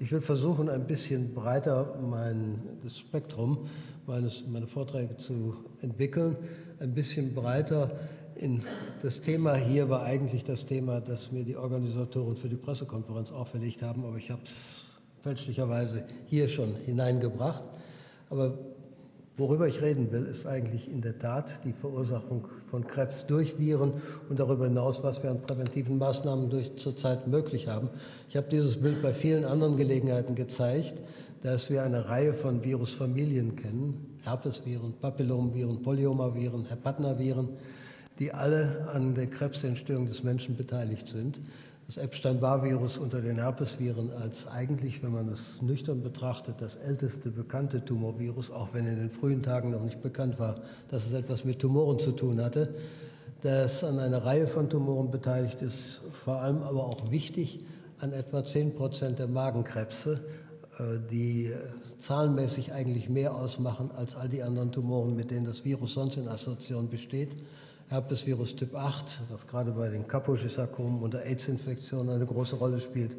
Ich will versuchen, ein bisschen breiter mein, das Spektrum meines, meine Vorträge zu entwickeln, ein bisschen breiter in das Thema hier war eigentlich das Thema, das mir die Organisatoren für die Pressekonferenz auferlegt haben, aber ich habe es fälschlicherweise hier schon hineingebracht. Aber worüber ich reden will, ist eigentlich in der Tat die Verursachung von Krebs durch Viren und darüber hinaus, was wir an präventiven Maßnahmen zurzeit möglich haben. Ich habe dieses Bild bei vielen anderen Gelegenheiten gezeigt, dass wir eine Reihe von Virusfamilien kennen, Herpesviren, Papillomviren, Polyomaviren, Hepatnaviren, die alle an der Krebsentstehung des Menschen beteiligt sind. Das Epstein-Barr-Virus unter den Herpesviren als eigentlich, wenn man es nüchtern betrachtet, das älteste bekannte Tumorvirus, auch wenn in den frühen Tagen noch nicht bekannt war, dass es etwas mit Tumoren zu tun hatte, das an einer Reihe von Tumoren beteiligt ist, vor allem aber auch wichtig an etwa 10 Prozent der Magenkrebse, äh, die äh, zahlenmäßig eigentlich mehr ausmachen als all die anderen Tumoren, mit denen das Virus sonst in Assoziation besteht. Herpesvirus Typ 8, das gerade bei den Kaposi-Sarkomen und der AIDS-Infektion eine große Rolle spielt.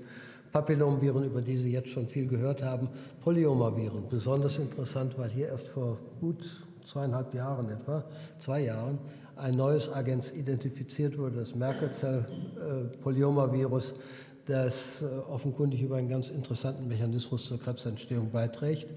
Papillomviren, über die Sie jetzt schon viel gehört haben. Polyomaviren, besonders interessant, weil hier erst vor gut zweieinhalb Jahren etwa, zwei Jahren, ein neues Agens identifiziert wurde, das Merkel-Zell-Polyomavirus, das äh, offenkundig über einen ganz interessanten Mechanismus zur Krebsentstehung beiträgt.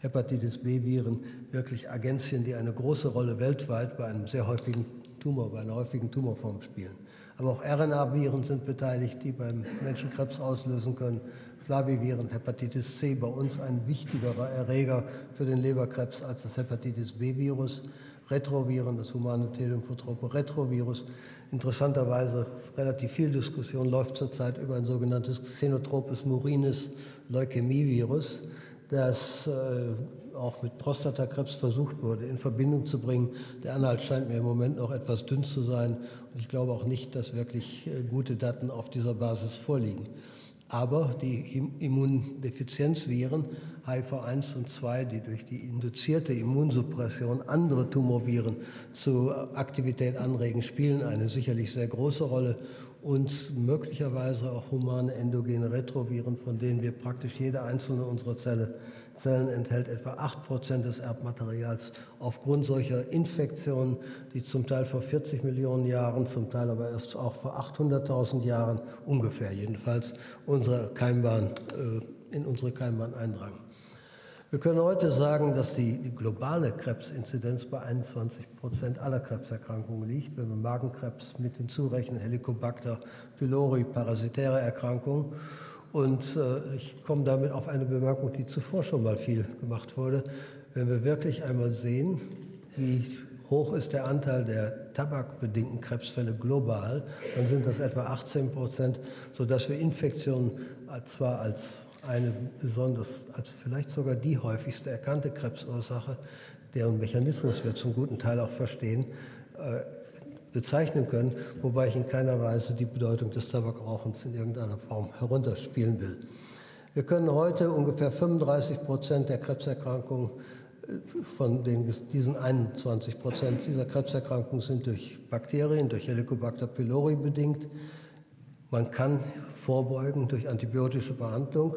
Hepatitis B-Viren, wirklich Agenzien, die eine große Rolle weltweit bei einem sehr häufigen Tumor, bei einer häufigen Tumorform spielen. Aber auch RNA-Viren sind beteiligt, die beim Menschen Krebs auslösen können. Flaviviren, Hepatitis C, bei uns ein wichtigerer Erreger für den Leberkrebs als das Hepatitis B-Virus. Retroviren, das humane T-Lymphotrope Retrovirus. Interessanterweise relativ viel Diskussion läuft zurzeit über ein sogenanntes Xenotropes murinis Leukämievirus, das äh, auch mit Prostatakrebs versucht wurde, in Verbindung zu bringen. Der Anhalt scheint mir im Moment noch etwas dünn zu sein und ich glaube auch nicht, dass wirklich äh, gute Daten auf dieser Basis vorliegen. Aber die Immundefizienzviren HIV1 und 2, die durch die induzierte Immunsuppression andere Tumorviren zu Aktivität anregen, spielen eine sicherlich sehr große Rolle und möglicherweise auch humane endogene Retroviren, von denen wir praktisch jede einzelne unserer Zelle, Zellen enthält etwa 8% des Erbmaterials aufgrund solcher Infektionen, die zum Teil vor 40 Millionen Jahren, zum Teil aber erst auch vor 800.000 Jahren ungefähr jedenfalls unsere Keimbahn, äh, in unsere Keimbahn eindrangen. Wir können heute sagen, dass die, die, globale Krebsinzidenz bei 21 Prozent aller Krebserkrankungen liegt. Wenn wir Magenkrebs mit hinzurechnen, Helicobacter pylori, parasitäre Erkrankungen. Und äh, ich komme damit auf eine Bemerkung, die zuvor schon mal viel gemacht wurde. Wenn wir wirklich einmal sehen, wie hoch ist der Anteil der tabakbedingten Krebsfälle global, dann sind das etwa 18 Prozent, sodass wir Infektionen zwar als eine besonders, als vielleicht sogar die häufigste erkannte Krebsursache, deren Mechanismus wir zum guten Teil auch verstehen, äh, bezeichnen können, wobei ich in keiner Weise die Bedeutung des Tabakrauchens in irgendeiner Form herunterspielen will. Wir können heute ungefähr 35 Prozent der Krebserkrankungen äh, von den, diesen 21 Prozent dieser Krebserkrankungen sind durch Bakterien, durch Helicobacter pylori bedingt. Man kann vorbeugen durch antibiotische Behandlung.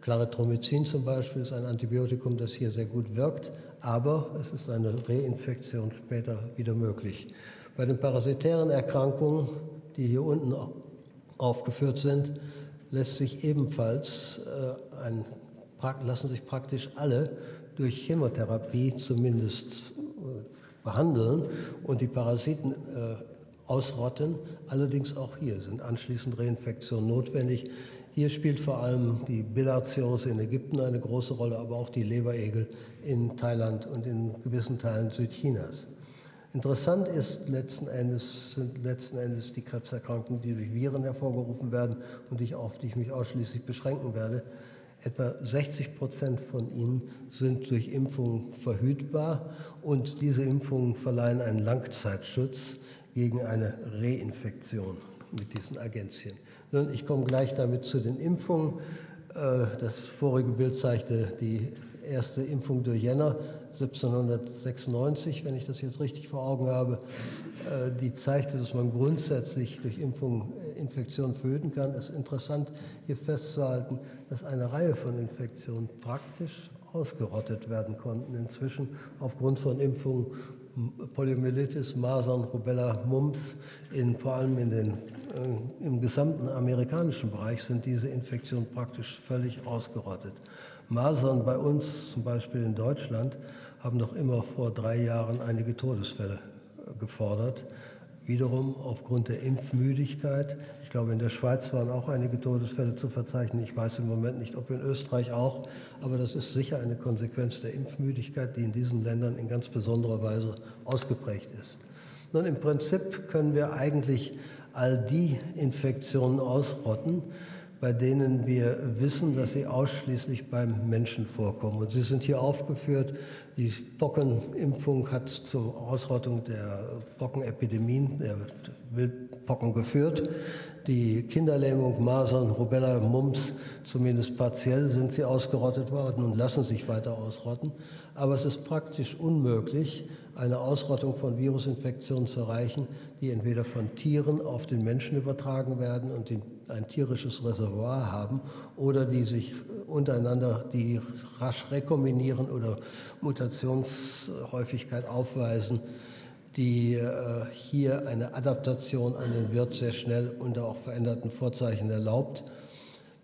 Claritromycin zum Beispiel ist ein Antibiotikum, das hier sehr gut wirkt, aber es ist eine Reinfektion später wieder möglich. Bei den parasitären Erkrankungen, die hier unten aufgeführt sind, lässt sich ebenfalls äh, ein, lassen sich praktisch alle durch Chemotherapie zumindest äh, behandeln und die Parasiten äh, ausrotten. Allerdings auch hier sind anschließend Reinfektionen notwendig. Hier spielt vor allem die Bilharziose in Ägypten eine große Rolle, aber auch die Leberegel in Thailand und in gewissen Teilen Südchinas. Interessant ist letzten Endes, sind letzten Endes die Krebserkrankungen, die durch Viren hervorgerufen werden und die auf die ich mich ausschließlich beschränken werde. Etwa 60 Prozent von ihnen sind durch Impfungen verhütbar und diese Impfungen verleihen einen Langzeitschutz gegen eine Reinfektion mit diesen Agenzien. Nun, ich komme gleich damit zu den Impfungen. Äh, das vorige Bild zeigte die erste Impfung durch Jenner 1796, wenn ich das jetzt richtig vor Augen habe, äh, die zeigte, dass man grundsätzlich durch Impfung äh, Infektionen verhüten kann, ist interessant hier festzuhalten, dass eine Reihe von Infektionen praktisch ausgerottet werden konnten inzwischen aufgrund von Impfungen Poliomyelitis, Masern, Rubella, Mumps, in, vor allem in den, äh, im gesamten amerikanischen Bereich sind diese Infektionen praktisch völlig ausgerottet. Masern bei uns, zum Beispiel in Deutschland, haben noch immer vor drei Jahren einige Todesfälle äh, gefordert. Wiederum aufgrund der Impfmüdigkeit. Ich glaube, in der Schweiz waren auch einige Todesfälle zu verzeichnen. Ich weiß im Moment nicht, ob in Österreich auch. Aber das ist sicher eine Konsequenz der Impfmüdigkeit, die in diesen Ländern in ganz besonderer Weise ausgeprägt ist. Nun, im Prinzip können wir eigentlich all die Infektionen ausrotten, bei denen wir wissen, dass sie ausschließlich beim Menschen vorkommen. Und sie sind hier aufgeführt. Die Pockenimpfung hat zur Ausrottung der Pockenepidemien, der Wildpocken geführt. Die Kinderlähmung, Masern, Rubella, Mumps, zumindest partiell sind sie ausgerottet worden und lassen sich weiter ausrotten. Aber es ist praktisch unmöglich, eine Ausrottung von Virusinfektionen zu erreichen, die entweder von Tieren auf den Menschen übertragen werden und ein tierisches Reservoir haben oder die sich untereinander, die rasch rekombinieren oder Mutationshäufigkeit aufweisen, die äh, hier eine Adaptation an den Wirt sehr schnell unter auch veränderten Vorzeichen erlaubt.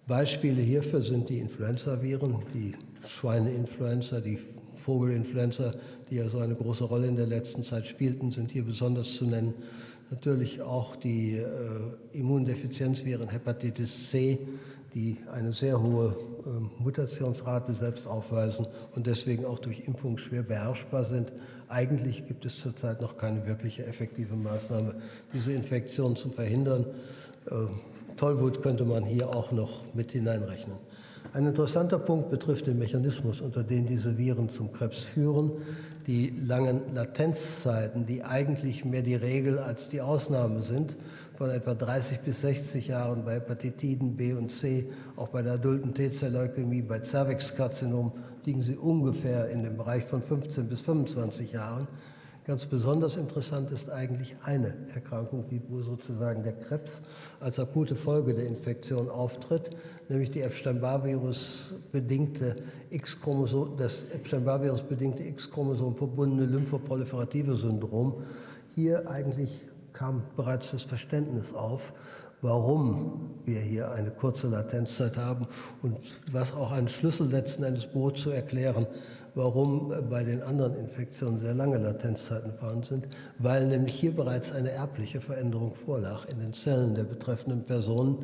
Beispiele hierfür sind die Influenzaviren, die Schweineinfluenza, die Vogelinfluenza, die ja so eine große Rolle in der letzten Zeit spielten, sind hier besonders zu nennen. Natürlich auch die äh, Immundefizienzviren Hepatitis C, die eine sehr hohe äh, Mutationsrate selbst aufweisen und deswegen auch durch Impfung schwer beherrschbar sind. Eigentlich gibt es zurzeit noch keine wirkliche effektive Maßnahme, diese Infektion zu verhindern. Äh, Tollwut könnte man hier auch noch mit hineinrechnen. Ein interessanter Punkt betrifft den Mechanismus, unter dem diese Viren zum Krebs führen. Die langen Latenzzeiten, die eigentlich mehr die Regel als die Ausnahme sind, von etwa 30 bis 60 Jahren bei Hepatitiden B und C, auch bei der adulten T-Zell-Leukämie, bei Cervixkarzinom liegen sie ungefähr in dem Bereich von 15 bis 25 Jahren. Ganz besonders interessant ist eigentlich eine Erkrankung, die, wo sozusagen der Krebs als akute Folge der Infektion auftritt, nämlich die Epstein-Barr-Virus bedingte X-Chromosom, das Epstein-Barr-Virus bedingte X-Chromosom verbundene lymphoproliferative Syndrom. Hier eigentlich kam bereits das Verständnis auf, warum wir hier eine kurze Latenzzeit haben und was auch ein Schlüssel letzten Endes bot zu erklären, warum bei den anderen Infektionen sehr lange Latenzzeiten vorhanden sind, weil nämlich hier bereits eine erbliche Veränderung vorlag in den Zellen der betreffenden Personen,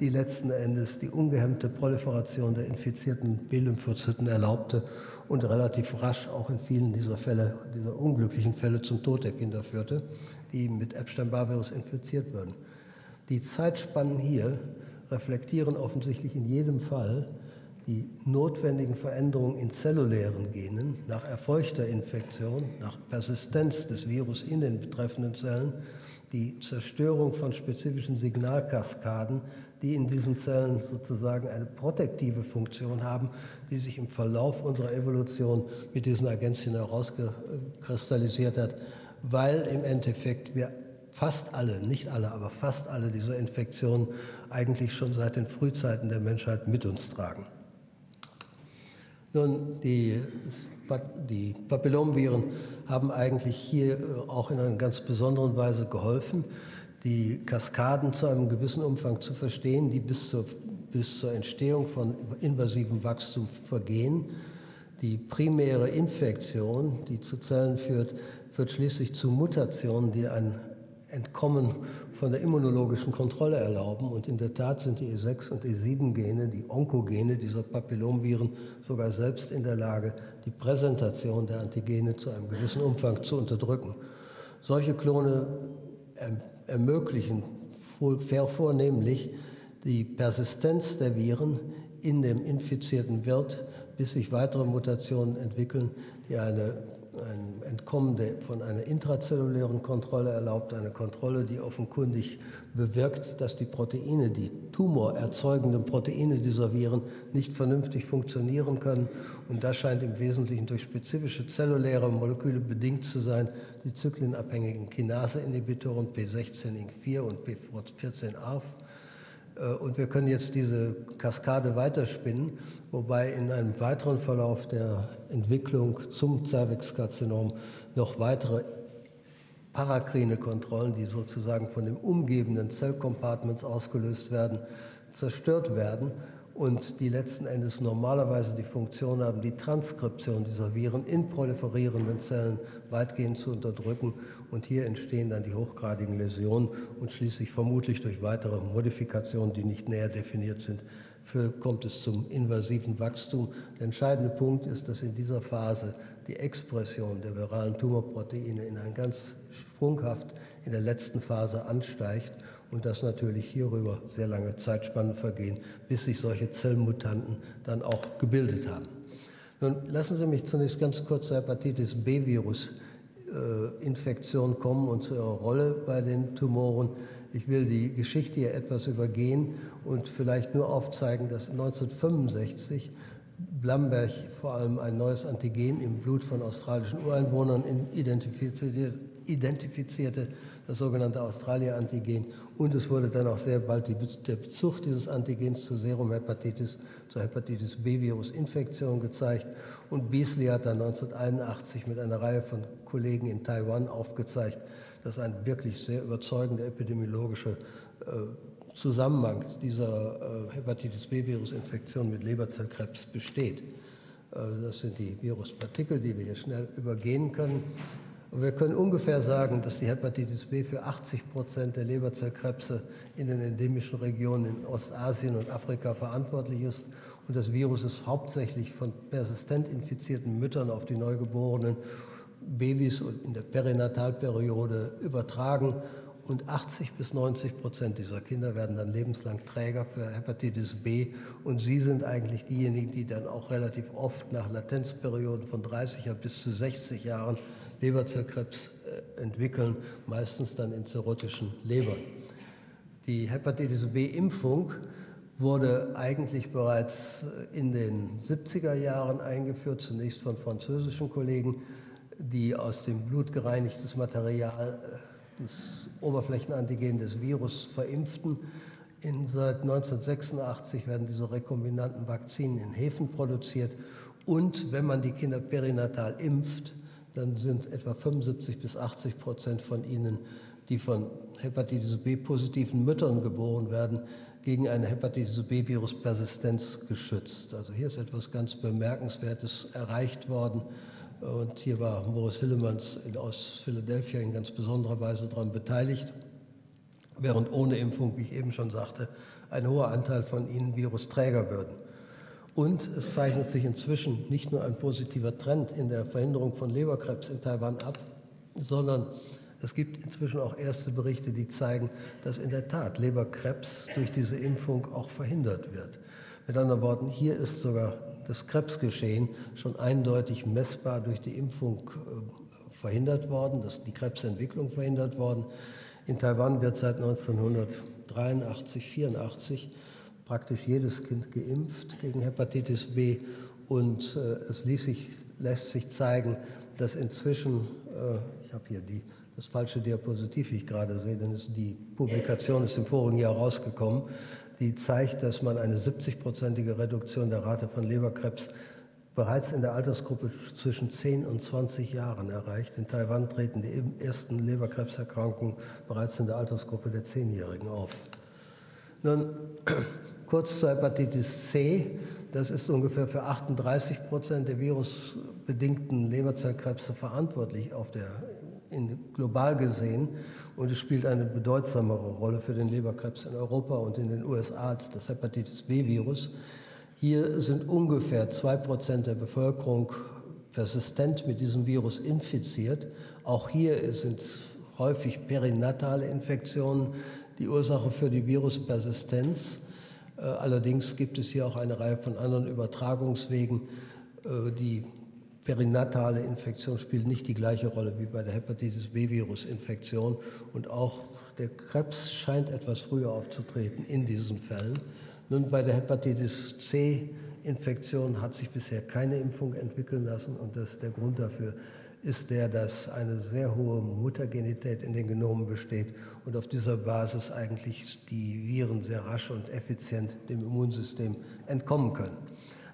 die letzten Endes die ungehemmte Proliferation der infizierten B-Lymphozyten erlaubte und relativ rasch auch in vielen dieser Fälle, dieser unglücklichen Fälle zum Tod der Kinder führte, die mit Epstein-Barr-Virus infiziert würden. Die Zeitspannen hier reflektieren offensichtlich in jedem Fall die notwendigen Veränderungen in zellulären Genen nach erfolgter Infektion, nach Persistenz des Virus in den betreffenden Zellen, die Zerstörung von spezifischen Signalkaskaden, die in diesen Zellen sozusagen eine protektive Funktion haben, die sich im Verlauf unserer Evolution mit diesen Agenzien herauskristallisiert hat, weil im Endeffekt wir fast alle, nicht alle, aber fast alle dieser Infektionen eigentlich schon seit den Frühzeiten der Menschheit mit uns tragen. Nun, die, die Papillomviren haben eigentlich hier äh, auch in einer ganz besonderen Weise geholfen, die Kaskaden zu einem gewissen Umfang zu verstehen, die bis zur, bis zur Entstehung von invasivem Wachstum vergehen. Die primäre Infektion, die zu Zellen führt, führt schließlich zu Mutationen, die ein Entkommen von der immunologischen Kontrolle erlauben. Und in der Tat sind die E6 und E7-Gene, die Onkogene dieser Papillomviren, sogar selbst in der Lage, die Präsentation der Antigene zu einem gewissen Umfang zu unterdrücken. Solche Klone erm-, ermöglichen vornehmlich die Persistenz der Viren in dem infizierten Wirt, bis sich weitere Mutationen entwickeln, die eine ein Entkommen von einer intrazellulären Kontrolle erlaubt, eine Kontrolle, die offenkundig bewirkt, dass die Proteine, die tumorerzeugenden Proteine dieser Viren nicht vernünftig funktionieren können. Und das scheint im Wesentlichen durch spezifische zelluläre Moleküle bedingt zu sein, die zyklinabhängigen Kinase-Inhibitoren P16-INC4 und P14-ARF äh, und wir können jetzt diese Kaskade weiterspinnen, wobei in einem weiteren Verlauf der Entwicklung zum Cervixkarzinom noch weitere parakrine Kontrollen, die sozusagen von dem umgebenden Zellcompartments ausgelöst werden, zerstört werden und die letzten Endes normalerweise die Funktion haben, die Transkription dieser Viren in proliferierenden Zellen weitgehend zu unterdrücken. Und hier entstehen dann die hochgradigen Läsionen und schließlich vermutlich durch weitere Modifikationen, die nicht näher definiert sind, für, kommt es zum invasiven Wachstum. Der entscheidende Punkt ist, dass in dieser Phase die Expression der viralen Tumorproteine in ein ganz sprunghaft in der letzten Phase ansteigt und dass natürlich hierüber sehr lange Zeitspannen vergehen, bis sich solche Zellmutanten dann auch gebildet haben. Nun lassen Sie mich zunächst ganz kurz zur Hepatitis B-Virus-Infektion kommen und zu ihrer Rolle bei den Tumoren. Ich will die Geschichte hier etwas übergehen und vielleicht nur aufzeigen, dass 1965 Blamberg vor allem ein neues Antigen im Blut von australischen Ureinwohnern identifizierte, das sogenannte Australia-Antigen. Und es wurde dann auch sehr bald die, der Bezug dieses Antigens zur Serumhepatitis, zur Hepatitis B-Virus-Infektion gezeigt. Und Beasley hat dann 1981 mit einer Reihe von Kollegen in Taiwan aufgezeigt, dass ein wirklich sehr überzeugender epidemiologischer äh, Zusammenhang dieser äh, Hepatitis B-Virus-Infektion mit Leberzellkrebs besteht. Äh, das sind die Viruspartikel, die wir hier schnell übergehen können. Wir können ungefähr sagen, dass die Hepatitis B für 80 Prozent der Leberzellkrebse in den endemischen Regionen in Ostasien und Afrika verantwortlich ist. Und das Virus ist hauptsächlich von persistent infizierten Müttern auf die neugeborenen Babys und in der Perinatalperiode übertragen. Und 80 bis 90 Prozent dieser Kinder werden dann lebenslang Träger für Hepatitis B. Und sie sind eigentlich diejenigen, die dann auch relativ oft nach Latenzperioden von 30 bis zu 60 Jahren Leberzellkrebs äh, entwickeln, meistens dann in zirrhotischen Lebern. Die Hepatitis B-Impfung wurde eigentlich bereits äh, in den 70er Jahren eingeführt, zunächst von französischen Kollegen, die aus dem Blut gereinigtes Material, äh, das Oberflächenantigen des Virus verimpften. In, seit 1986 werden diese rekombinanten Vakzinen in Hefen produziert. Und wenn man die Kinder perinatal impft, dann sind etwa 75 bis 80 Prozent von ihnen, die von Hepatitis B-positiven Müttern geboren werden, gegen eine Hepatitis B-Virus-Persistenz geschützt. Also hier ist etwas ganz Bemerkenswertes erreicht worden. Und hier war Boris Hillemanns aus Philadelphia in ganz besonderer Weise daran beteiligt, während ohne Impfung, wie ich eben schon sagte, ein hoher Anteil von ihnen Virusträger würden. Und es zeichnet sich inzwischen nicht nur ein positiver Trend in der Verhinderung von Leberkrebs in Taiwan ab, sondern es gibt inzwischen auch erste Berichte, die zeigen, dass in der Tat Leberkrebs durch diese Impfung auch verhindert wird. Mit anderen Worten, hier ist sogar das Krebsgeschehen schon eindeutig messbar durch die Impfung äh, verhindert worden, dass die Krebsentwicklung verhindert worden. In Taiwan wird seit 1983, 84 praktisch jedes Kind geimpft gegen Hepatitis B und äh, es sich, lässt sich zeigen, dass inzwischen, äh, ich habe hier die, das falsche Diapositiv, wie ich gerade sehe, denn die Publikation ist im vorigen Jahr rausgekommen, die zeigt, dass man eine 70-prozentige Reduktion der Rate von Leberkrebs bereits in der Altersgruppe zwischen 10 und 20 Jahren erreicht. In Taiwan treten die ersten Leberkrebserkrankungen bereits in der Altersgruppe der Zehnjährigen auf. Nun, Kurz zur Hepatitis C. Das ist ungefähr für 38 Prozent der virusbedingten Leberzellkrebse verantwortlich, auf der, in, global gesehen. Und es spielt eine bedeutsamere Rolle für den Leberkrebs in Europa und in den USA als das Hepatitis B-Virus. Hier sind ungefähr zwei Prozent der Bevölkerung persistent mit diesem Virus infiziert. Auch hier sind häufig perinatale Infektionen die Ursache für die Viruspersistenz. Äh, allerdings gibt es hier auch eine Reihe von anderen Übertragungswegen, äh, die perinatale Infektion spielt nicht die gleiche Rolle wie bei der Hepatitis B-Virus-Infektion und auch der Krebs scheint etwas früher aufzutreten in diesen Fällen. Nun, bei der Hepatitis C-Infektion hat sich bisher keine Impfung entwickeln lassen und das, der Grund dafür ist der, dass eine sehr hohe Muttergenität in den Genomen besteht und auf dieser Basis eigentlich die Viren sehr rasch und effizient dem Immunsystem entkommen können.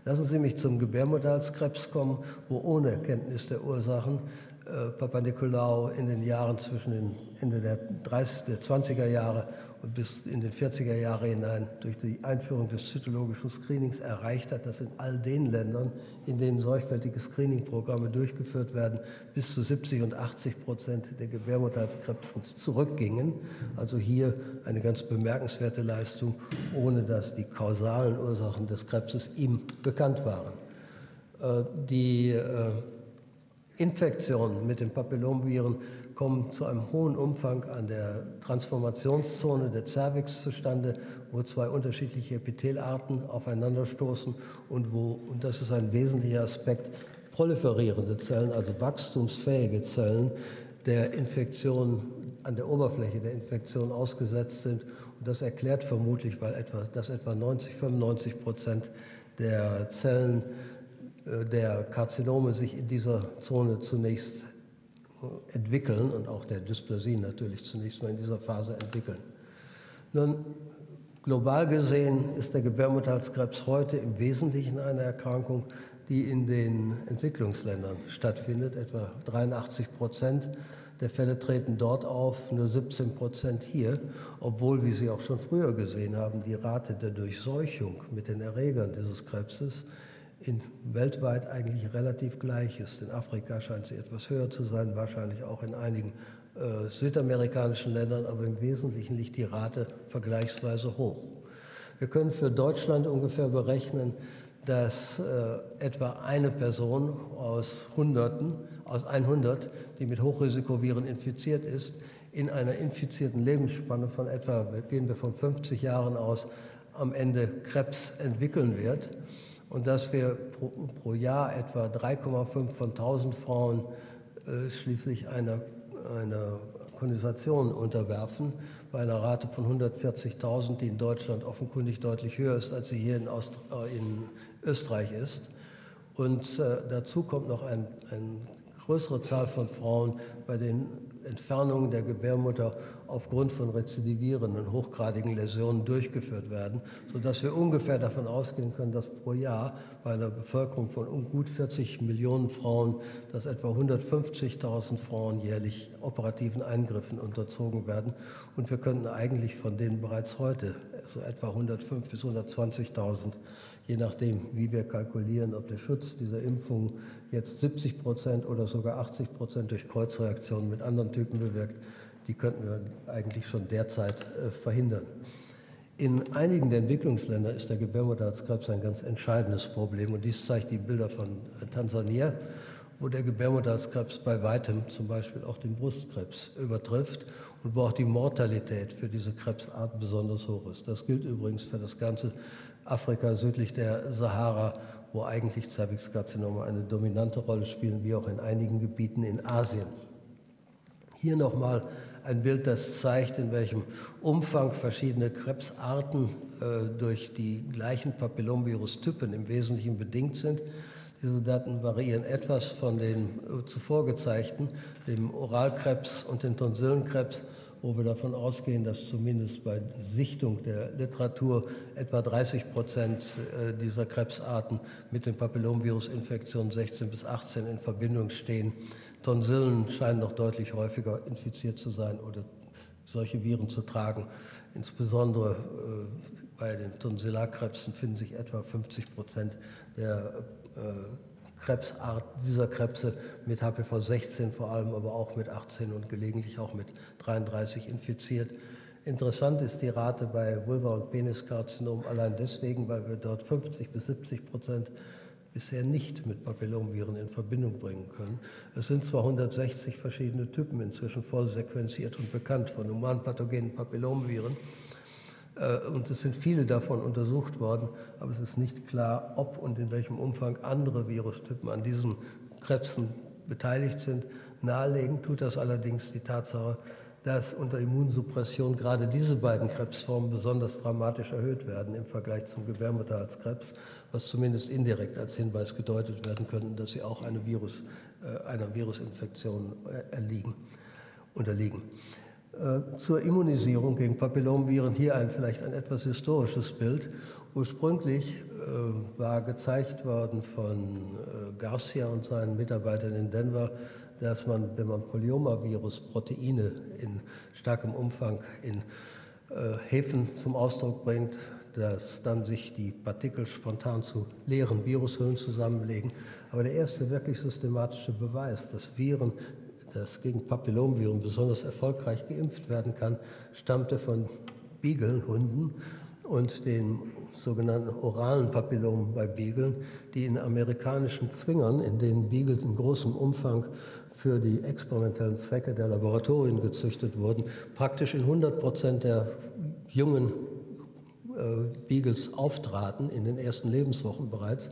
Lassen Sie mich zum Gebärmutterhalskrebs kommen, wo ohne Kenntnis der Ursachen äh, Papa Nikolaou in den Jahren zwischen den Ende der, 30, der 20er Jahre bis in den 40er Jahre hinein durch die Einführung des zytologischen Screenings erreicht hat, dass in all den Ländern, in denen sorgfältige Screeningprogramme durchgeführt werden, bis zu 70 und 80 Prozent der Gebärmutterhalskrebsen zurückgingen. Also hier eine ganz bemerkenswerte Leistung, ohne dass die kausalen Ursachen des Krebses ihm bekannt waren. Äh, die äh, Infektionen mit den Papillomviren kommen zu einem hohen Umfang an der Transformationszone der Cervix zustande, wo zwei unterschiedliche Epithelarten aufeinanderstoßen und wo, und das ist ein wesentlicher Aspekt, proliferierende Zellen, also wachstumsfähige Zellen der Infektion an der Oberfläche der Infektion ausgesetzt sind. Und das erklärt vermutlich, weil etwa, dass etwa 90, 95 Prozent der Zellen äh, der Karzinome sich in dieser Zone zunächst entwickeln und auch der Dysplasie natürlich zunächst mal in dieser Phase entwickeln. Nun, global gesehen ist der Gebärmutterhalskrebs heute im Wesentlichen eine Erkrankung, die in den Entwicklungsländern stattfindet. Etwa 83 Prozent der Fälle treten dort auf, nur 17 Prozent hier, obwohl, wie Sie auch schon früher gesehen haben, die Rate der Durchseuchung mit den Erregern dieses Krebses in, weltweit eigentlich relativ gleich ist. In Afrika scheint sie etwas höher zu sein, wahrscheinlich auch in einigen äh, südamerikanischen Ländern, aber im Wesentlichen liegt die Rate vergleichsweise hoch. Wir können für Deutschland ungefähr berechnen, dass äh, etwa eine Person aus Hunderten, aus 100, die mit Hochrisikoviren infiziert ist, in einer infizierten Lebensspanne von etwa, gehen wir von 50 Jahren aus, am Ende Krebs entwickeln wird und dass wir pro, pro Jahr etwa 3,5 von 1000 Frauen äh, schließlich einer, einer Kondensation unterwerfen, bei einer Rate von 140.000, die in Deutschland offenkundig deutlich höher ist, als sie hier in, Aust äh, in Österreich ist. Und äh, dazu kommt noch eine ein größere Zahl von Frauen, bei denen Entfernungen der Gebärmutter aufgrund von rezidivierenden, hochgradigen Läsionen durchgeführt werden, sodass wir ungefähr davon ausgehen können, dass pro Jahr bei einer Bevölkerung von gut 40 Millionen Frauen, dass etwa 150.000 Frauen jährlich operativen Eingriffen unterzogen werden. Und wir könnten eigentlich von denen bereits heute so etwa 105.000 bis 120.000 je nachdem, wie wir kalkulieren, ob der Schutz dieser Impfung jetzt 70 Prozent oder sogar 80 Prozent durch Kreuzreaktionen mit anderen Typen bewirkt, die könnten wir eigentlich schon derzeit äh, verhindern. In einigen der Entwicklungsländer ist der Gebärmutterhalskrebs ein ganz entscheidendes Problem und dies zeigt die Bilder von äh, Tansania, wo der Gebärmutterhalskrebs bei weitem zum Beispiel auch den Brustkrebs übertrifft und wo auch die Mortalität für diese Krebsart besonders hoch ist. Das gilt übrigens für das ganze Afrika südlich der Sahara, wo eigentlich Cervixkarzinome eine dominante Rolle spielen, wie auch in einigen Gebieten in Asien. Hier nochmal ein Bild, das zeigt, in welchem Umfang verschiedene Krebsarten äh, durch die gleichen Papillomvirus-Typen im Wesentlichen bedingt sind. Diese Daten variieren etwas von den äh, zuvor gezeigten, dem Oralkrebs und den Tonsillenkrebs wo wir davon ausgehen, dass zumindest bei Sichtung der Literatur etwa 30 Prozent äh, dieser Krebsarten mit den Papillomvirusinfektionen 16 bis 18 in Verbindung stehen. Tonsillen scheinen noch deutlich häufiger infiziert zu sein oder solche Viren zu tragen. Insbesondere äh, bei den Tonsillarkrebsen finden sich etwa 50 Prozent der äh, Krebsart dieser Krebse mit HPV 16 vor allem, aber auch mit 18 und gelegentlich auch mit 33 infiziert. Interessant ist die Rate bei Vulva- und Peniskarzinom allein deswegen, weil wir dort 50 bis 70 Prozent bisher nicht mit Papillomviren in Verbindung bringen können. Es sind zwar 160 verschiedene Typen inzwischen voll sequenziert und bekannt von humanpathogenen Papillomviren, und es sind viele davon untersucht worden, aber es ist nicht klar, ob und in welchem Umfang andere Virustypen an diesen Krebsen beteiligt sind. Nahelegen tut das allerdings die Tatsache, dass unter Immunsuppression gerade diese beiden Krebsformen besonders dramatisch erhöht werden im Vergleich zum Gebärmutterhalskrebs, was zumindest indirekt als Hinweis gedeutet werden könnte, dass sie auch eine Virus, äh, einer Virusinfektion äh, erliegen, unterliegen. Äh, zur Immunisierung gegen Papillomviren hier ein vielleicht ein etwas historisches Bild. Ursprünglich äh, war gezeigt worden von äh, Garcia und seinen Mitarbeitern in Denver, dass man, wenn man Polyomavirus-Proteine in starkem Umfang in äh, Hefen zum Ausdruck bringt, dass dann sich die Partikel spontan zu leeren Virushüllen zusammenlegen. Aber der erste wirklich systematische Beweis, dass Viren, das gegen Papillomviren besonders erfolgreich geimpft werden kann, stammte von Beagle-Hunden und den sogenannten oralen Papillomen bei Beageln, die in amerikanischen Zwingern, in denen Beagle in großem Umfang für die experimentellen Zwecke der Laboratorien gezüchtet wurden, praktisch in 100 Prozent der jungen äh, Beagles auftraten, in den ersten Lebenswochen bereits,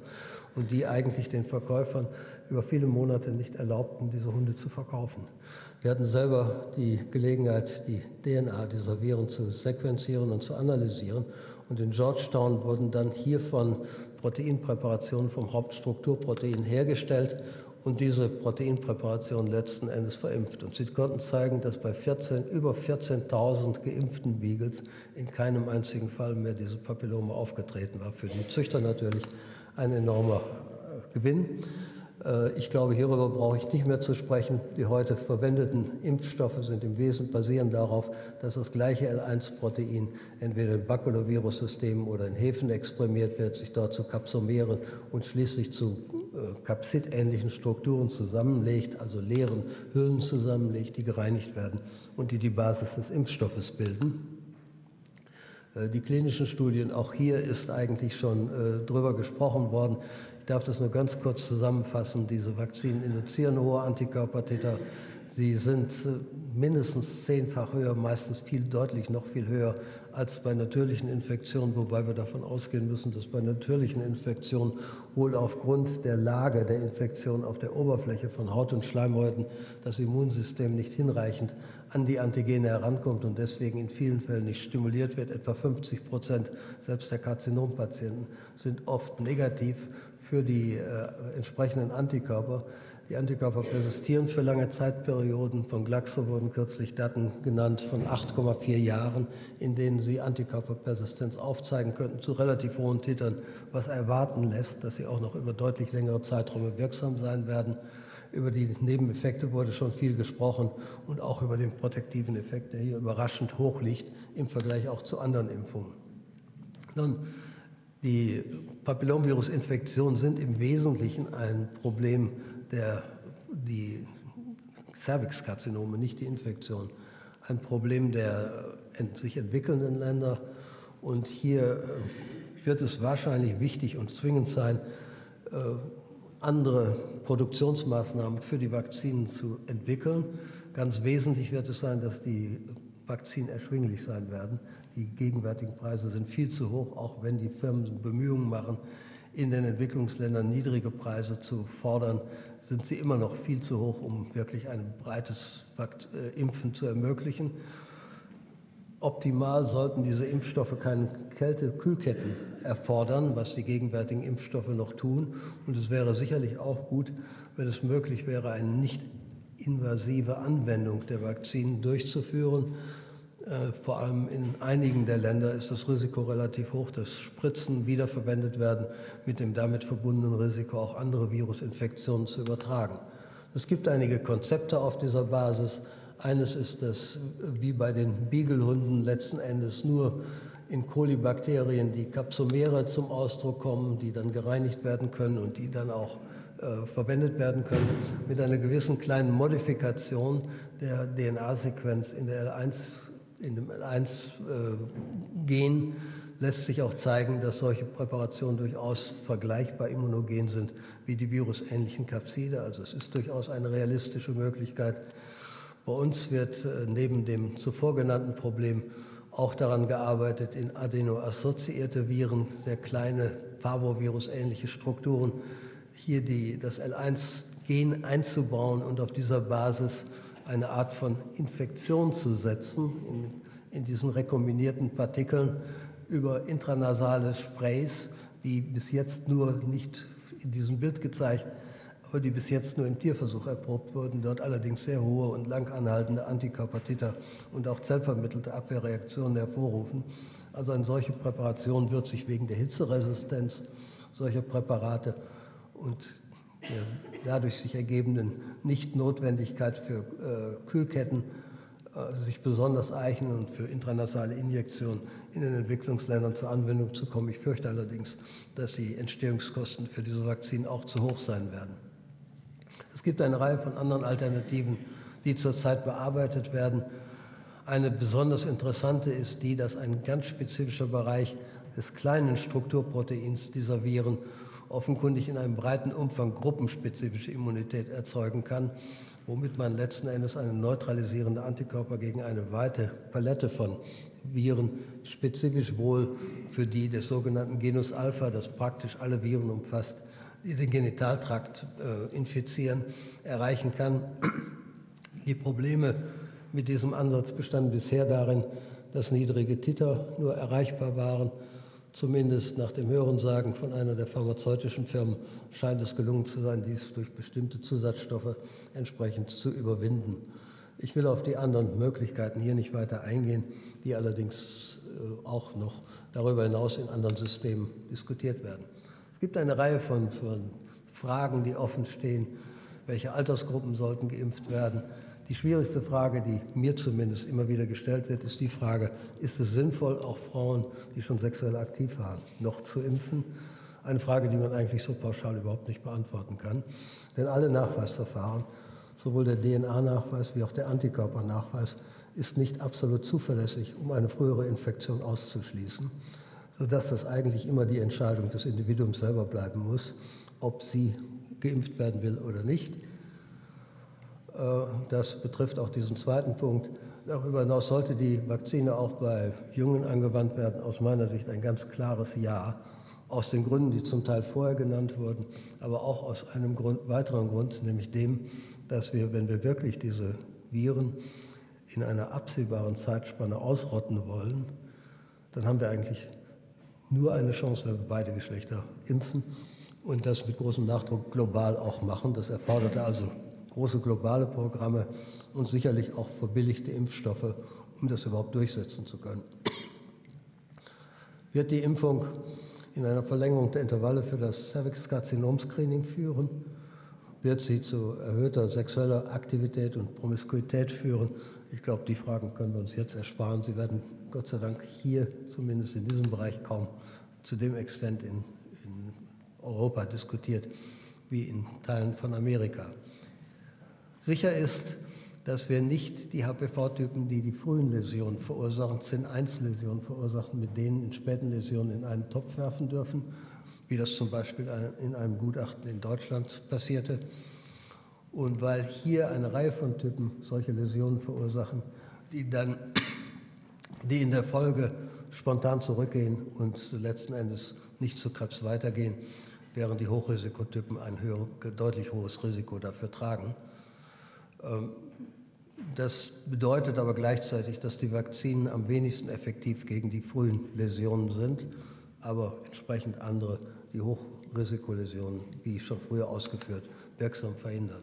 und die eigentlich den Verkäufern über viele Monate nicht erlaubten, diese Hunde zu verkaufen. Wir hatten selber die Gelegenheit, die DNA dieser Viren zu sequenzieren und zu analysieren. Und in Georgetown wurden dann hiervon Proteinpräparationen vom Hauptstrukturprotein hergestellt und diese Proteinpräparation letzten Endes verimpft. Und sie konnten zeigen, dass bei 14, über 14.000 geimpften Beagles in keinem einzigen Fall mehr diese Papillome aufgetreten war. Für die Züchter natürlich ein enormer äh, Gewinn. Äh, ich glaube, hierüber brauche ich nicht mehr zu sprechen. Die heute verwendeten Impfstoffe sind im Wesentlichen basieren darauf, dass das gleiche L1-Protein entweder in Baculovirus-Systemen oder in Hefen exprimiert wird, sich dort zu Kapsomeren und schließlich zu äh, Kapsid-ähnlichen Strukturen zusammenlegt, also leeren Hüllen zusammenlegt, die gereinigt werden und die die Basis des Impfstoffes bilden. Äh, die klinischen Studien, auch hier ist eigentlich schon äh, drüber gesprochen worden. Ich darf das nur ganz kurz zusammenfassen. Diese Vakzinen induzieren hohe Antikörpertiter. Sie sind mindestens zehnfach höher, meistens viel deutlich noch viel höher als bei natürlichen Infektionen, wobei wir davon ausgehen müssen, dass bei natürlichen Infektionen wohl aufgrund der Lage der Infektion auf der Oberfläche von Haut und Schleimhäuten das Immunsystem nicht hinreichend an die Antigene herankommt und deswegen in vielen Fällen nicht stimuliert wird. Etwa 50 Prozent selbst der Karzinompatienten sind oft negativ für die äh, entsprechenden Antikörper. Die Antikörper persistieren für lange Zeitperioden. Von Glaxo wurden kürzlich Daten genannt von 8,4 Jahren, in denen sie Antikörperpersistenz aufzeigen könnten zu relativ hohen Titern, was erwarten lässt, dass sie auch noch über deutlich längere Zeiträume wirksam sein werden. Über die Nebeneffekte wurde schon viel gesprochen und auch über den protektiven Effekt, der hier überraschend hoch liegt im Vergleich auch zu anderen Impfungen. Nun, die Papillomvirusinfektionen sind im Wesentlichen ein Problem der die Cervixkarzinome, nicht die Infektion, ein Problem der sich entwickelnden Länder. Und hier äh, wird es wahrscheinlich wichtig und zwingend sein, äh, andere Produktionsmaßnahmen für die Vakzinen zu entwickeln. Ganz wesentlich wird es sein, dass die Vakzinen erschwinglich sein werden. Die gegenwärtigen Preise sind viel zu hoch, auch wenn die Firmen Bemühungen machen, in den Entwicklungsländern niedrige Preise zu fordern, sind sie immer noch viel zu hoch, um wirklich ein breites äh, Impfen zu ermöglichen. Optimal sollten diese Impfstoffe keine Kälte-Kühlketten erfordern, was die gegenwärtigen Impfstoffe noch tun. Und es wäre sicherlich auch gut, wenn es möglich wäre, eine nicht invasive Anwendung der Vakzinen durchzuführen. Äh, vor allem in einigen der Länder ist das Risiko relativ hoch, dass Spritzen wiederverwendet werden, mit dem damit verbundenen Risiko auch andere Virusinfektionen zu übertragen. Es gibt einige Konzepte auf dieser Basis. Eines ist, dass wie bei den Beagle-Hunden letzten Endes nur in Kolibakterien die Kapsomere zum Ausdruck kommen, die dann gereinigt werden können und die dann auch äh, verwendet werden können, mit einer gewissen kleinen Modifikation der DNA-Sequenz in der L1 in dem L1-Gen lässt sich auch zeigen, dass solche Präparationen durchaus vergleichbar immunogen sind wie die virusähnlichen Kapside. Also es ist durchaus eine realistische Möglichkeit. Bei uns wird äh, neben dem zuvor genannten Problem auch daran gearbeitet, in adenoassoziierte Viren, sehr kleine Parvovirus-ähnliche Strukturen, hier die, das L1 Gen einzubauen und auf dieser Basis eine Art von Infektion zu setzen in, in diesen rekombinierten Partikeln über intranasale Sprays, die bis jetzt nur nicht in diesem Bild gezeigt, die bis jetzt nur im Tierversuch erprobt wurden, dort allerdings sehr hohe und lang anhaltende Antikörpertiter und auch zellvermittelte Abwehrreaktionen hervorrufen. Also eine solche Präparation wird sich wegen der Hitzeresistenz solcher Präparate und der dadurch sich ergebenden Nichtnotwendigkeit für äh, Kühlketten äh, sich besonders eignen und für intranasale Injektionen in den Entwicklungsländern zur Anwendung zu kommen. Ich fürchte allerdings, dass die Entstehungskosten für diese Vakzinen auch zu hoch sein werden. Es gibt eine Reihe von anderen Alternativen, die zurzeit bearbeitet werden. Eine besonders interessante ist die, dass ein ganz spezifischer Bereich des kleinen Strukturproteins dieser Viren offenkundig in einem breiten Umfang gruppenspezifische Immunität erzeugen kann, womit man letzten Endes eine neutralisierende Antikörper gegen eine weite Palette von Viren, spezifisch wohl für die des sogenannten Genus Alpha, das praktisch alle Viren umfasst, die den Genitaltrakt äh, infizieren, erreichen kann. Die Probleme mit diesem Ansatz bestanden bisher darin, dass niedrige Titer nur erreichbar waren Zumindest nach dem Hörensagen von einer der pharmazeutischen Firmen scheint es gelungen zu sein, dies durch bestimmte Zusatzstoffe entsprechend zu überwinden. Ich will auf die anderen Möglichkeiten hier nicht weiter eingehen, die allerdings äh, auch noch darüber hinaus in anderen Systemen diskutiert werden. Es gibt eine Reihe von, von Fragen, die offen stehen. Welche Altersgruppen sollten geimpft werden? Die schwierigste Frage, die mir zumindest immer wieder gestellt wird, ist die Frage, ist es sinnvoll, auch Frauen, die schon sexuell aktiv waren, noch zu impfen? Eine Frage, die man eigentlich so pauschal überhaupt nicht beantworten kann. Denn alle Nachweisverfahren, sowohl der DNA-Nachweis wie auch der Antikörpernachweis, ist nicht absolut zuverlässig, um eine frühere Infektion auszuschließen, sodass das eigentlich immer die Entscheidung des Individuums selber bleiben muss, ob sie geimpft werden will oder nicht. Äh, das betrifft auch diesen zweiten Punkt. Darüber hinaus sollte die Vakzine auch bei Jungen angewandt werden. Aus meiner Sicht ein ganz klares Ja. Aus den Gründen, die zum Teil vorher genannt wurden, aber auch aus einem Grund, weiteren Grund, nämlich dem, dass wir, wenn wir wirklich diese Viren in einer absehbaren Zeitspanne ausrotten wollen, dann haben wir eigentlich nur eine Chance, wenn wir beide Geschlechter impfen und das mit großem Nachdruck global auch machen. Das erforderte also große globale Programme und sicherlich auch verbilligte Impfstoffe, um das überhaupt durchsetzen zu können. Wird die Impfung in einer Verlängerung der Intervalle für das Cervix-Karzinom-Screening führen? Wird sie zu erhöhter sexueller Aktivität und Promiskuität führen? Ich glaube, die Fragen können wir uns jetzt ersparen. Sie werden Gott sei Dank hier, zumindest in diesem Bereich, kaum zu dem Extent in, in Europa diskutiert wie in Teilen von Amerika. Sicher ist, dass wir nicht die HPV-Typen, die die frühen Läsionen verursachen, CIN-1-Läsionen verursachen, mit denen in späten Läsionen in einen Topf werfen dürfen, wie das zum Beispiel in einem Gutachten in Deutschland passierte. Und weil hier eine Reihe von Typen solche Läsionen verursachen, die dann, die in der Folge spontan zurückgehen und letzten Endes nicht zu Krebs weitergehen, während die Hochrisikotypen ein höher, deutlich hohes Risiko dafür tragen. Ähm, das bedeutet aber gleichzeitig, dass die Vakzinen am wenigsten effektiv gegen die frühen Läsionen sind, aber entsprechend andere, die Hochrisikoläsionen, wie schon früher ausgeführt, wirksam verhindern.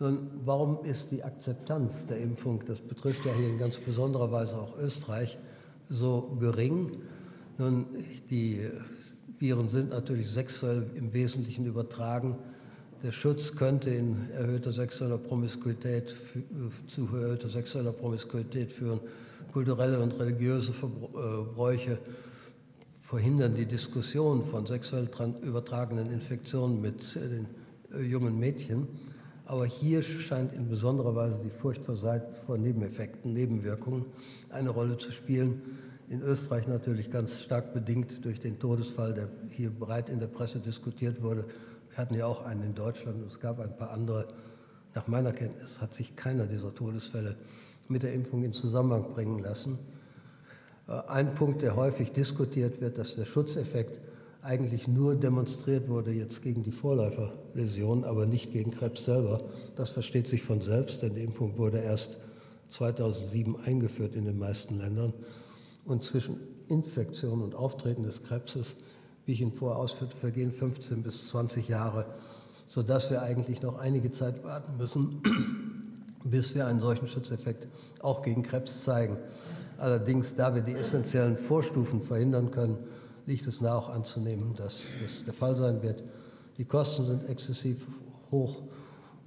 Nun, warum ist die Akzeptanz der Impfung, das betrifft ja hier in ganz besonderer Weise auch Österreich, so gering? Nun, die Viren sind natürlich sexuell im Wesentlichen übertragen der Schutz könnte in erhöhter sexueller Promiskuität zu erhöhter sexueller Promiskuität führen. Kulturelle und religiöse Verbräuche äh, verhindern die Diskussion von sexuell übertragenen Infektionen mit äh, den äh, jungen Mädchen. Aber hier scheint in besonderer Weise die Furcht vor Nebeneffekten, Nebenwirkungen eine Rolle zu spielen. In Österreich natürlich ganz stark bedingt durch den Todesfall, der hier breit in der Presse diskutiert wurde, wir hatten ja auch einen in Deutschland und es gab ein paar andere. Nach meiner Kenntnis hat sich keiner dieser Todesfälle mit der Impfung in Zusammenhang bringen lassen. Äh, ein Punkt, der häufig diskutiert wird, dass der Schutzeffekt eigentlich nur demonstriert wurde jetzt gegen die Vorläuferläsion, aber nicht gegen Krebs selber. Das versteht sich von selbst, denn die Impfung wurde erst 2007 eingeführt in den meisten Ländern. Und zwischen Infektion und Auftreten des Krebses, wie ich ihn vorher ausführte, vergehen 15 bis 20 Jahre, sodass wir eigentlich noch einige Zeit warten müssen, bis wir einen solchen Schutzeffekt auch gegen Krebs zeigen. Allerdings, da wir die essentiellen Vorstufen verhindern können, liegt es nahe auch anzunehmen, dass das der Fall sein wird. Die Kosten sind exzessiv hoch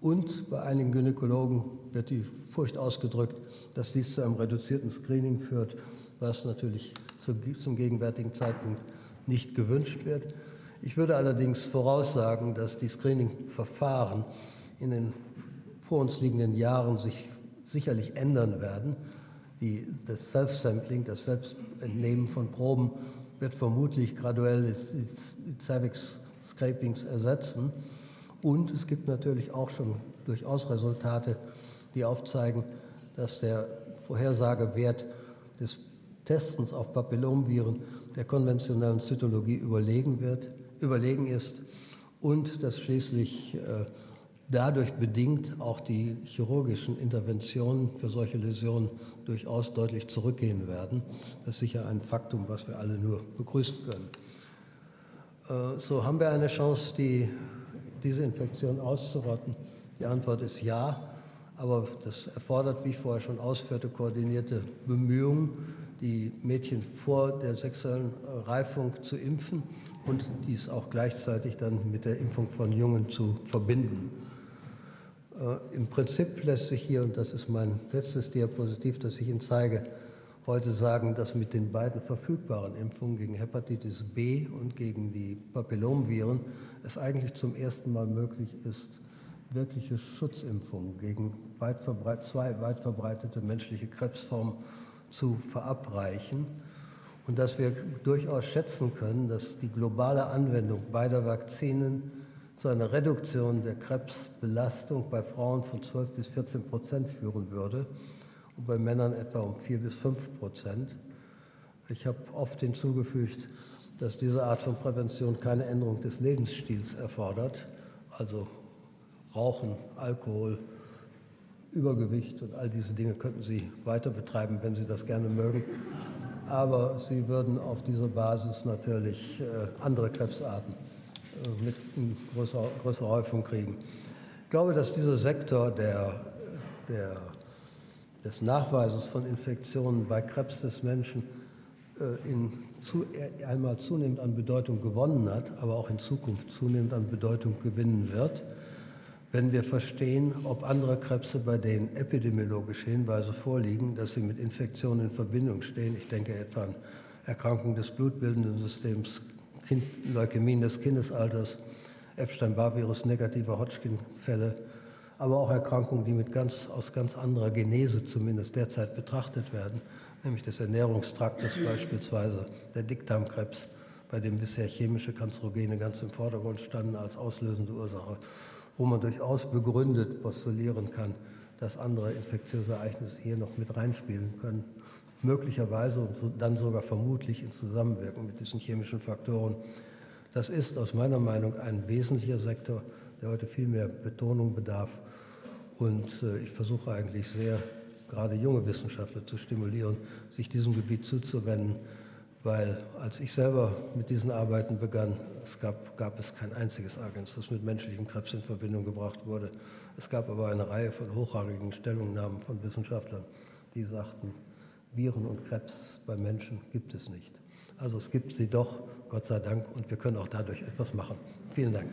und bei einigen Gynäkologen wird die Furcht ausgedrückt, dass dies zu einem reduzierten Screening führt, was natürlich zum gegenwärtigen Zeitpunkt nicht gewünscht wird. Ich würde allerdings voraussagen, dass die Screening-Verfahren in den vor uns liegenden Jahren sich sicherlich ändern werden. Die, das Self-Sampling, das Selbstentnehmen von Proben wird vermutlich graduell die Cervix-Scrapings ersetzen. Und es gibt natürlich auch schon durchaus Resultate, die aufzeigen, dass der Vorhersagewert des Testens auf Papillomviren der konventionellen Zytologie überlegen, wird, überlegen ist und dass schließlich äh, dadurch bedingt auch die chirurgischen Interventionen für solche Läsionen durchaus deutlich zurückgehen werden. Das ist sicher ein Faktum, was wir alle nur begrüßen können. Äh, so haben wir eine Chance, die, diese Infektion auszurotten. Die Antwort ist ja, aber das erfordert, wie ich vorher schon ausführte, koordinierte Bemühungen, die Mädchen vor der sexuellen Reifung zu impfen und dies auch gleichzeitig dann mit der Impfung von Jungen zu verbinden. Äh, Im Prinzip lässt sich hier, und das ist mein letztes Diapositiv, das ich Ihnen zeige, heute sagen, dass mit den beiden verfügbaren Impfungen gegen Hepatitis B und gegen die Papillomviren es eigentlich zum ersten Mal möglich ist, wirkliche Schutzimpfungen gegen weit zwei weit verbreitete menschliche Krebsformen zu verabreichen. Und dass wir durchaus schätzen können, dass die globale Anwendung beider Vakzinen zu einer Reduktion der Krebsbelastung bei Frauen von 12 bis 14 Prozent führen würde und bei Männern etwa um 4 bis 5 Prozent. Ich habe oft hinzugefügt, dass diese Art von Prävention keine Änderung des Lebensstils erfordert, also Rauchen, Alkohol, Übergewicht und all diese Dinge könnten Sie weiter betreiben, wenn Sie das gerne mögen. Aber Sie würden auf dieser Basis natürlich äh, andere Krebsarten mit größerer, größerer Häufung kriegen. Ich glaube, dass dieser Sektor der, der, des Nachweises von Infektionen bei Krebs des Menschen äh, in zu, einmal zunehmend an Bedeutung gewonnen hat, aber auch in Zukunft zunehmend an Bedeutung gewinnen wird, wenn wir verstehen, ob andere Krebse, bei denen epidemiologische Hinweise vorliegen, dass sie mit Infektionen in Verbindung stehen. Ich denke etwa an Erkrankungen des blutbildenden Systems, kind, Leukämien des Kindesalters, Epstein-Barr-Virus, negative Hodgkin-Fälle, aber auch Erkrankungen, die mit ganz, aus ganz anderer Genese zumindest derzeit betrachtet werden, nämlich des Ernährungstraktes beispielsweise, der Dickdarmkrebs, bei dem bisher chemische Kanzerogene ganz im Vordergrund standen als auslösende Ursache, wo man durchaus begründet postulieren kann, dass andere infektiöse Ereignisse hier noch mit reinspielen können möglicherweise und dann sogar vermutlich in Zusammenwirken mit diesen chemischen Faktoren. Das ist aus meiner Meinung ein wesentlicher Sektor, der heute viel mehr Betonung bedarf. Und äh, ich versuche eigentlich sehr, gerade junge Wissenschaftler zu stimulieren, sich diesem Gebiet zuzuwenden, weil als ich selber mit diesen Arbeiten begann, es gab, gab es kein einziges Agens, das mit menschlichem Krebs in Verbindung gebracht wurde. Es gab aber eine Reihe von hochrangigen Stellungnahmen von Wissenschaftlern, die sagten, Viren und Krebs bei Menschen gibt es nicht. Also es gibt sie doch, Gott sei Dank, und wir können auch dadurch etwas machen. Vielen Dank.